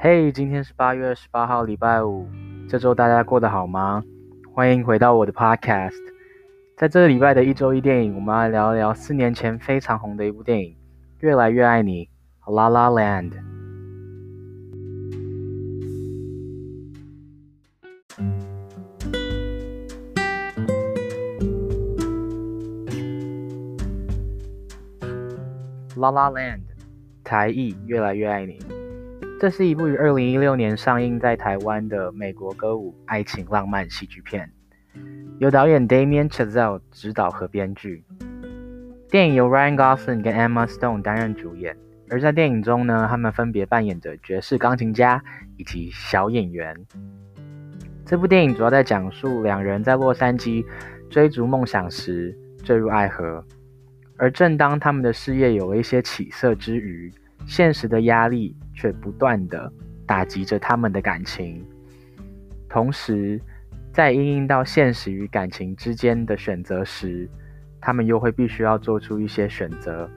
嘿，今天是八月二十八号，礼拜五。这周大家过得好吗？欢迎回到我的 podcast。在这个礼拜的一周一电影，我们来聊一聊四年前非常红的一部电影《越来越爱你》（La La Land）。La La Land，台译《越来越爱你》。这是一部于二零一六年上映在台湾的美国歌舞爱情浪漫喜剧片，由导演 Damien Chazelle 执导和编剧。电影由 Ryan Gosling 跟 Emma Stone 担任主演，而在电影中呢，他们分别扮演着爵士钢琴家以及小演员。这部电影主要在讲述两人在洛杉矶追逐梦想时坠入爱河，而正当他们的事业有了一些起色之余，现实的压力却不断地打击着他们的感情，同时在应应到现实与感情之间的选择时，他们又会必须要做出一些选择，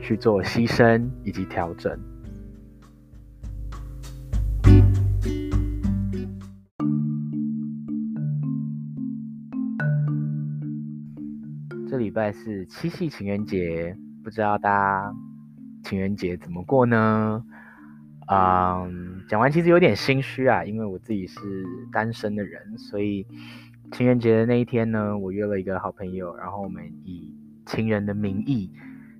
去做牺牲以及调整。这礼拜是七夕情人节，不知道大家。情人节怎么过呢？嗯，讲完其实有点心虚啊，因为我自己是单身的人，所以情人节的那一天呢，我约了一个好朋友，然后我们以情人的名义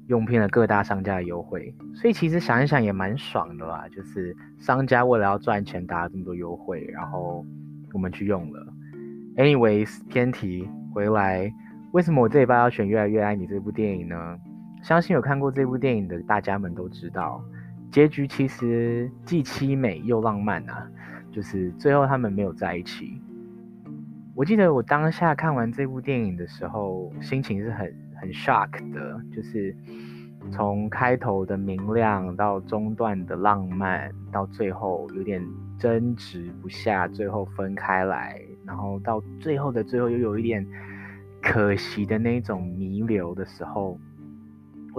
用遍了各大商家的优惠，所以其实想一想也蛮爽的啦，就是商家为了要赚钱打了这么多优惠，然后我们去用了。Anyways，偏题回来，为什么我这一拜要选《越来越爱你》这部电影呢？相信有看过这部电影的大家们都知道，结局其实既凄美又浪漫啊，就是最后他们没有在一起。我记得我当下看完这部电影的时候，心情是很很 shock 的，就是从开头的明亮到中段的浪漫，到最后有点争执不下，最后分开来，然后到最后的最后又有一点可惜的那种弥留的时候。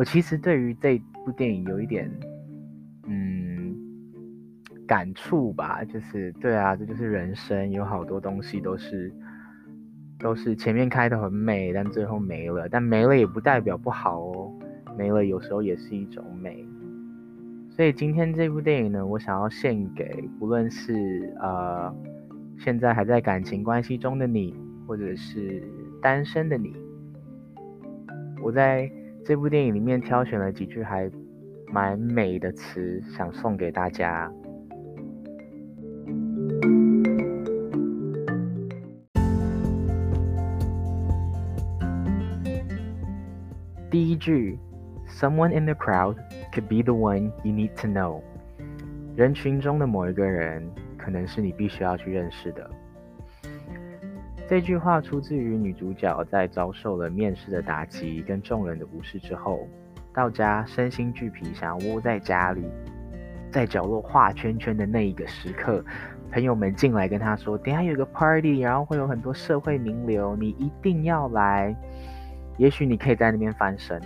我其实对于这部电影有一点，嗯，感触吧，就是对啊，这就是人生，有好多东西都是，都是前面开得很美，但最后没了，但没了也不代表不好哦，没了有时候也是一种美。所以今天这部电影呢，我想要献给不论是呃现在还在感情关系中的你，或者是单身的你，我在。这部电影里面挑选了几句还蛮美的词，想送给大家。第一句，Someone in the crowd could be the one you need to know。人群中的某一个人，可能是你必须要去认识的。这句话出自于女主角在遭受了面试的打击跟众人的无视之后，到家身心俱疲，想要窝在家里，在角落画圈圈的那一个时刻，朋友们进来跟她说：“等下有个 party，然后会有很多社会名流，你一定要来。也许你可以在那边翻身。”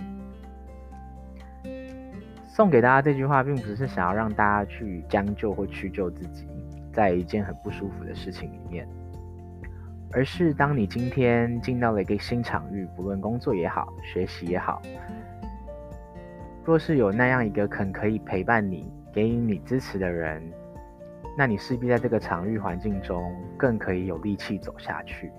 送给大家这句话，并不是想要让大家去将就或屈就自己，在一件很不舒服的事情里面。而是当你今天进到了一个新场域，不论工作也好，学习也好，若是有那样一个肯可以陪伴你、给予你支持的人，那你势必在这个场域环境中更可以有力气走下去。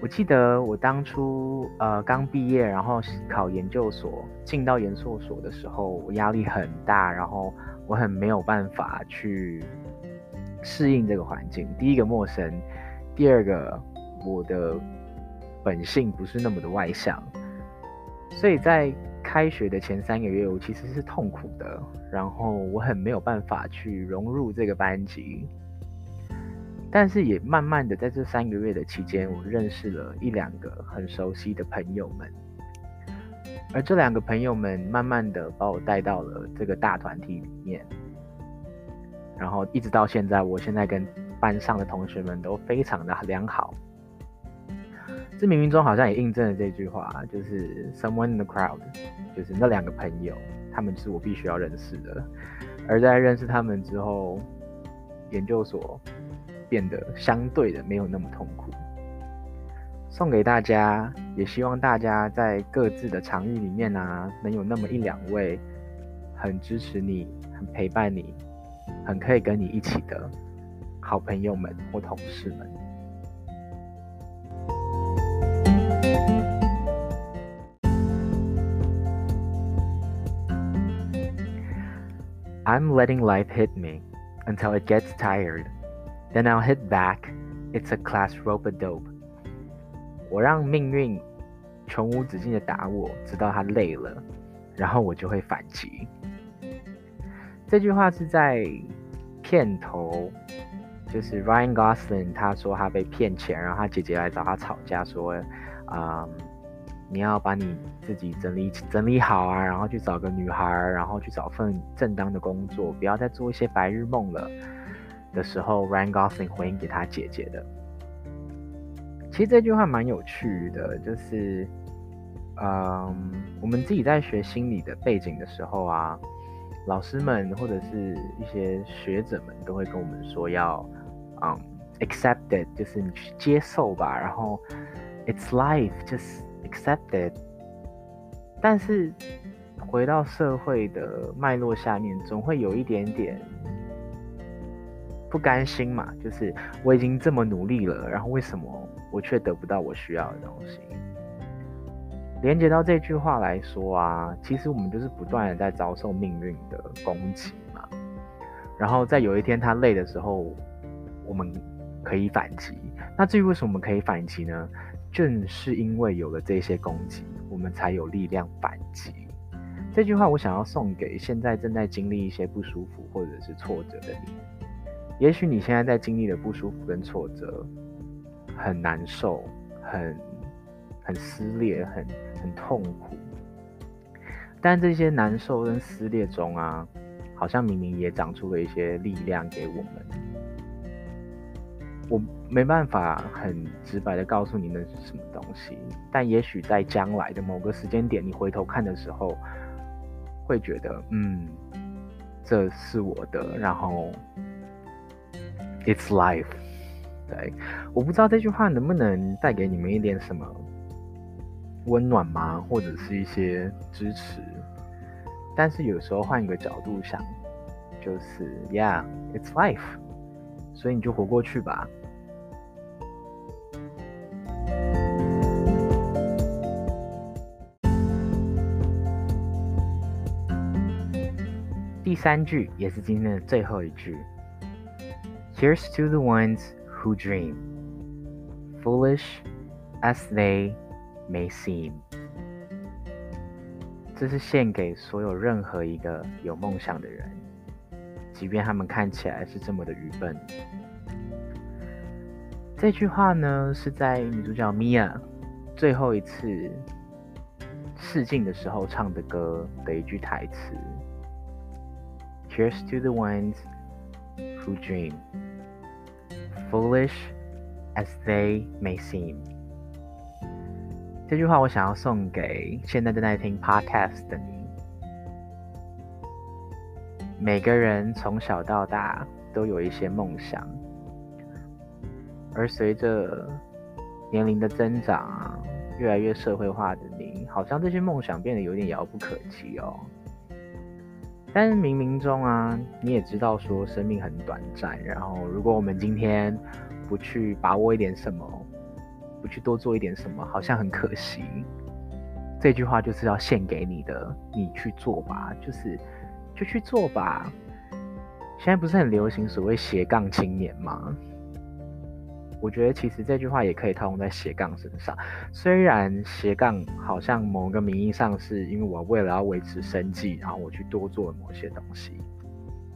我记得我当初呃刚毕业，然后考研究所，进到研究所的时候，我压力很大，然后我很没有办法去。适应这个环境，第一个陌生，第二个我的本性不是那么的外向，所以在开学的前三个月，我其实是痛苦的，然后我很没有办法去融入这个班级，但是也慢慢的在这三个月的期间，我认识了一两个很熟悉的朋友们，而这两个朋友们慢慢的把我带到了这个大团体里面。然后一直到现在，我现在跟班上的同学们都非常的良好。这冥冥中好像也印证了这句话，就是 someone in the crowd，就是那两个朋友，他们是我必须要认识的。而在认识他们之后，研究所变得相对的没有那么痛苦。送给大家，也希望大家在各自的场域里面啊，能有那么一两位很支持你、很陪伴你、很可以跟你一起的好朋友们或同事们。I'm letting life hit me until it gets tired. Then I'll hit back. It's a class rope-a-dope. 我让命运穷无止境的打我，直到他累了，然后我就会反击。这句话是在片头，就是 Ryan Gosling 他说他被骗钱，然后他姐姐来找他吵架，说，啊、嗯，你要把你自己整理整理好啊，然后去找个女孩，然后去找份正当的工作，不要再做一些白日梦了。的时候，Ryan Gosling 回应给他姐姐的。其实这句话蛮有趣的，就是，嗯，我们自己在学心理的背景的时候啊，老师们或者是一些学者们都会跟我们说要，嗯，accept it，就是你去接受吧，然后 it's life，just accept it。但是回到社会的脉络下面，总会有一点点。不甘心嘛，就是我已经这么努力了，然后为什么我却得不到我需要的东西？连接到这句话来说啊，其实我们就是不断的在遭受命运的攻击嘛。然后在有一天他累的时候，我们可以反击。那至于为什么我们可以反击呢？正是因为有了这些攻击，我们才有力量反击。这句话我想要送给现在正在经历一些不舒服或者是挫折的你。也许你现在在经历的不舒服跟挫折，很难受，很很撕裂，很很痛苦。但这些难受跟撕裂中啊，好像明明也长出了一些力量给我们。我没办法很直白的告诉你那是什么东西，但也许在将来的某个时间点，你回头看的时候，会觉得，嗯，这是我的，然后。It's life，对，我不知道这句话能不能带给你们一点什么温暖吗？或者是一些支持？但是有时候换一个角度想，就是 Yeah，it's life，所以你就活过去吧。第三句也是今天的最后一句。Here's to the ones who dream, foolish as they may seem。这是献给所有任何一个有梦想的人，即便他们看起来是这么的愚笨。这句话呢，是在女主角 Mia 最后一次试镜的时候唱的歌的一句台词。：Cheers to the ones who dream。Foolish as they may seem，这句话我想要送给现在正在听 Podcast 的你。每个人从小到大都有一些梦想，而随着年龄的增长，越来越社会化的你，好像这些梦想变得有点遥不可及哦。但冥冥中啊，你也知道说生命很短暂，然后如果我们今天不去把握一点什么，不去多做一点什么，好像很可惜。这句话就是要献给你的，你去做吧，就是就去做吧。现在不是很流行所谓斜杠青年吗？我觉得其实这句话也可以套用在斜杠身上。虽然斜杠好像某个名义上是因为我为了要维持生计，然后我去多做某些东西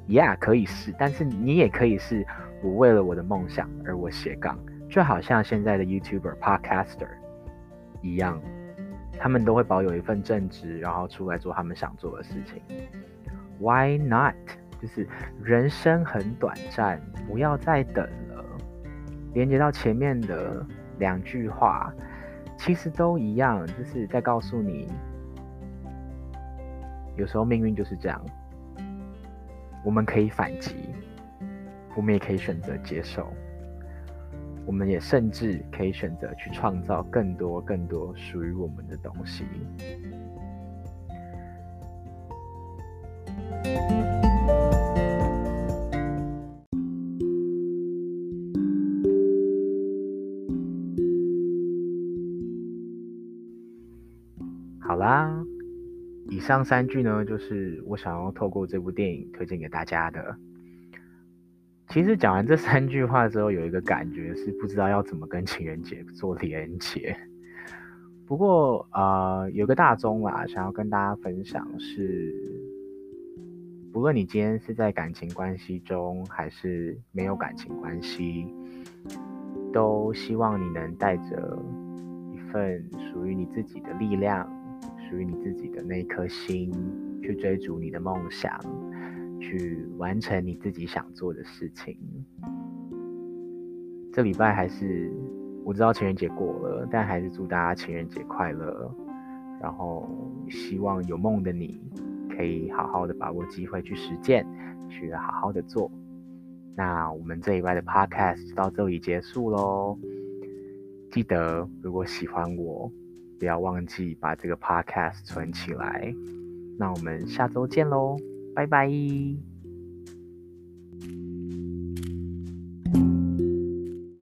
，Yeah，可以是。但是你也可以是我为了我的梦想而我斜杠，就好像现在的 YouTuber、Podcaster 一样，他们都会保有一份正职，然后出来做他们想做的事情。Why not？就是人生很短暂，不要再等了。连接到前面的两句话，其实都一样，就是在告诉你，有时候命运就是这样，我们可以反击，我们也可以选择接受，我们也甚至可以选择去创造更多更多属于我们的东西。好啦，以上三句呢，就是我想要透过这部电影推荐给大家的。其实讲完这三句话之后，有一个感觉是不知道要怎么跟情人节做连结。不过啊、有个大宗啦，想要跟大家分享是，不论你今天是在感情关系中，还是没有感情关系，都希望你能带着一份属于你自己的力量。属于你自己的那一颗心，去追逐你的梦想，去完成你自己想做的事情。这礼拜还是我知道情人节过了，但还是祝大家情人节快乐。然后希望有梦的你可以好好的把握机会去实践，去好好的做。那我们这礼拜的 podcast 就到这里结束喽。记得如果喜欢我。不要忘记把这个 podcast 存起来，那我们下周见喽，拜拜。